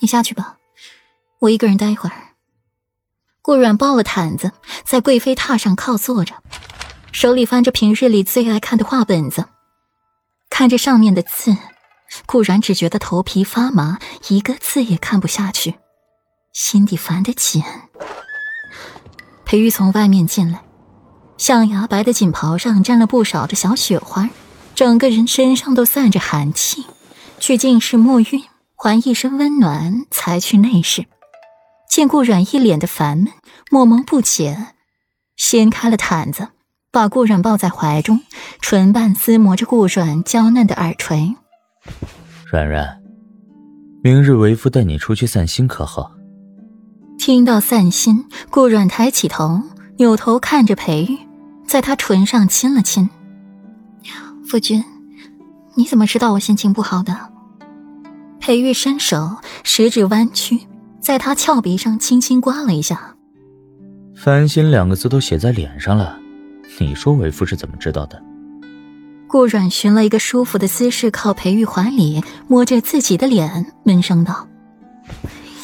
你下去吧，我一个人待一会儿。顾阮抱了毯子，在贵妃榻上靠坐着，手里翻着平日里最爱看的画本子，看着上面的字，顾阮只觉得头皮发麻，一个字也看不下去，心底烦得紧。裴玉从外面进来，象牙白的锦袍上沾了不少的小雪花，整个人身上都散着寒气，去净室沐浴，还一身温暖，才去内室。见顾阮一脸的烦闷，莫蒙不解，掀开了毯子，把顾阮抱在怀中，唇瓣撕磨着顾阮娇嫩的耳垂。软软，明日为夫带你出去散心，可好？听到散心，顾阮抬起头，扭头看着裴玉，在他唇上亲了亲。夫君，你怎么知道我心情不好的？裴玉伸手，食指弯曲。在他翘鼻上轻轻刮了一下，“翻心”两个字都写在脸上了，你说为夫是怎么知道的？顾阮寻了一个舒服的姿势，靠裴玉怀里，摸着自己的脸，闷声道：“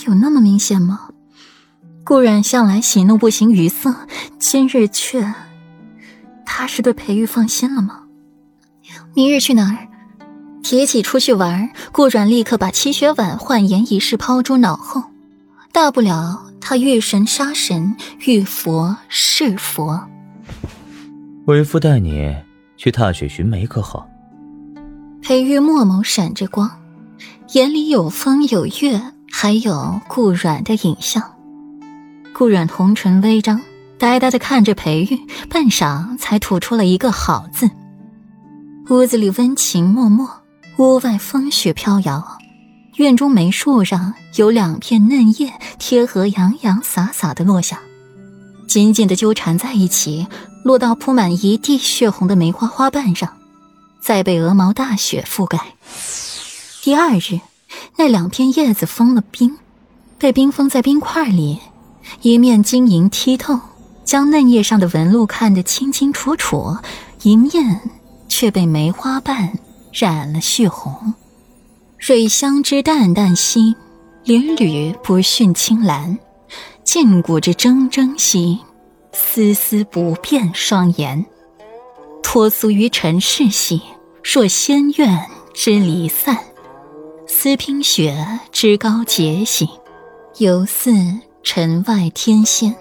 有那么明显吗？”顾阮向来喜怒不形于色，今日却……他是对裴玉放心了吗？明日去哪儿？提起出去玩，顾阮立刻把七雪婉换颜一事抛诸脑后。大不了他遇神杀神，遇佛是佛。为夫带你去踏雪寻梅，可好？裴玉墨眸闪着光，眼里有风有月，还有顾阮的影像。顾阮红唇微张，呆呆的看着裴玉，半晌才吐出了一个“好”字。屋子里温情脉脉，屋外风雪飘摇。院中梅树上有两片嫩叶，贴合洋洋洒洒的落下，紧紧的纠缠在一起，落到铺满一地血红的梅花花瓣上，再被鹅毛大雪覆盖。第二日，那两片叶子封了冰，被冰封在冰块里，一面晶莹剔透，将嫩叶上的纹路看得清清楚楚；一面却被梅花瓣染了血红。水香之淡淡兮，缕缕不逊青兰；剑骨之铮铮兮，丝丝不变双颜。脱俗于尘世兮，若仙苑之离散；思冰雪之高洁兮，犹似尘外天仙。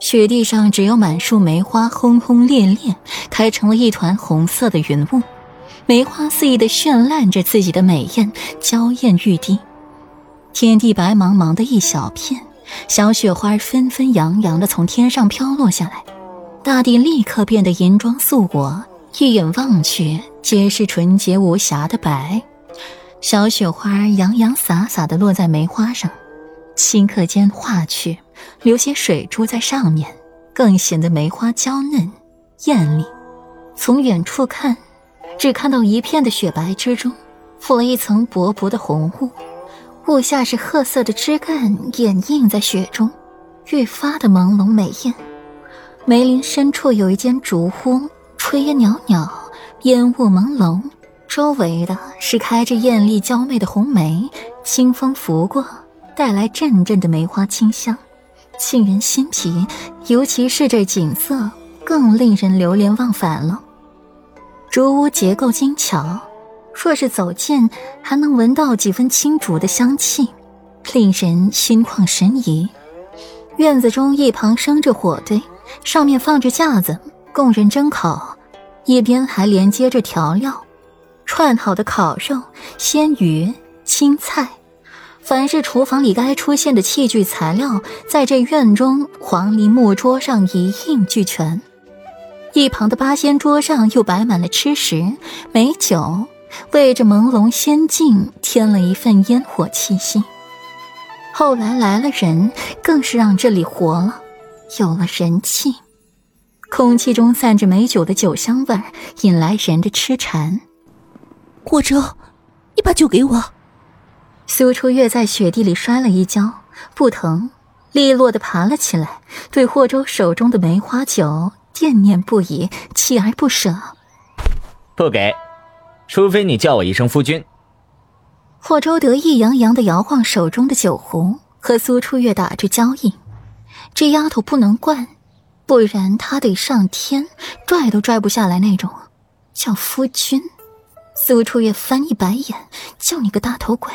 雪地上只有满树梅花轰轰烈烈，开成了一团红色的云雾。梅花肆意的绚烂着自己的美艳，娇艳欲滴。天地白茫茫的一小片，小雪花纷纷扬扬的从天上飘落下来，大地立刻变得银装素裹，一眼望去皆是纯洁无瑕的白。小雪花洋洋洒洒的落在梅花上，顷刻间化去，留些水珠在上面，更显得梅花娇嫩艳丽。从远处看。只看到一片的雪白之中，覆了一层薄薄的红雾，雾下是褐色的枝干掩映在雪中，愈发的朦胧美艳。梅林深处有一间竹屋，炊烟袅袅，烟雾朦胧，周围的是开着艳丽娇媚的红梅，清风拂过，带来阵阵的梅花清香，沁人心脾。尤其是这景色，更令人流连忘返了。竹屋结构精巧，若是走近，还能闻到几分青竹的香气，令人心旷神怡。院子中一旁生着火堆，上面放着架子供人蒸烤，一边还连接着调料，串好的烤肉、鲜鱼、青菜，凡是厨房里该出现的器具材料，在这院中黄梨木桌上一应俱全。一旁的八仙桌上又摆满了吃食、美酒，为这朦胧仙境添了一份烟火气息。后来来了人，更是让这里活了，有了人气。空气中散着美酒的酒香味儿，引来人的痴缠。霍州，你把酒给我。苏初月在雪地里摔了一跤，不疼，利落的爬了起来，对霍州手中的梅花酒。念念不已，锲而不舍。不给，除非你叫我一声夫君。霍州得意洋洋的摇晃手中的酒壶，和苏初月打着交易。这丫头不能惯，不然她得上天拽都拽不下来那种。叫夫君，苏初月翻一白眼，叫你个大头鬼！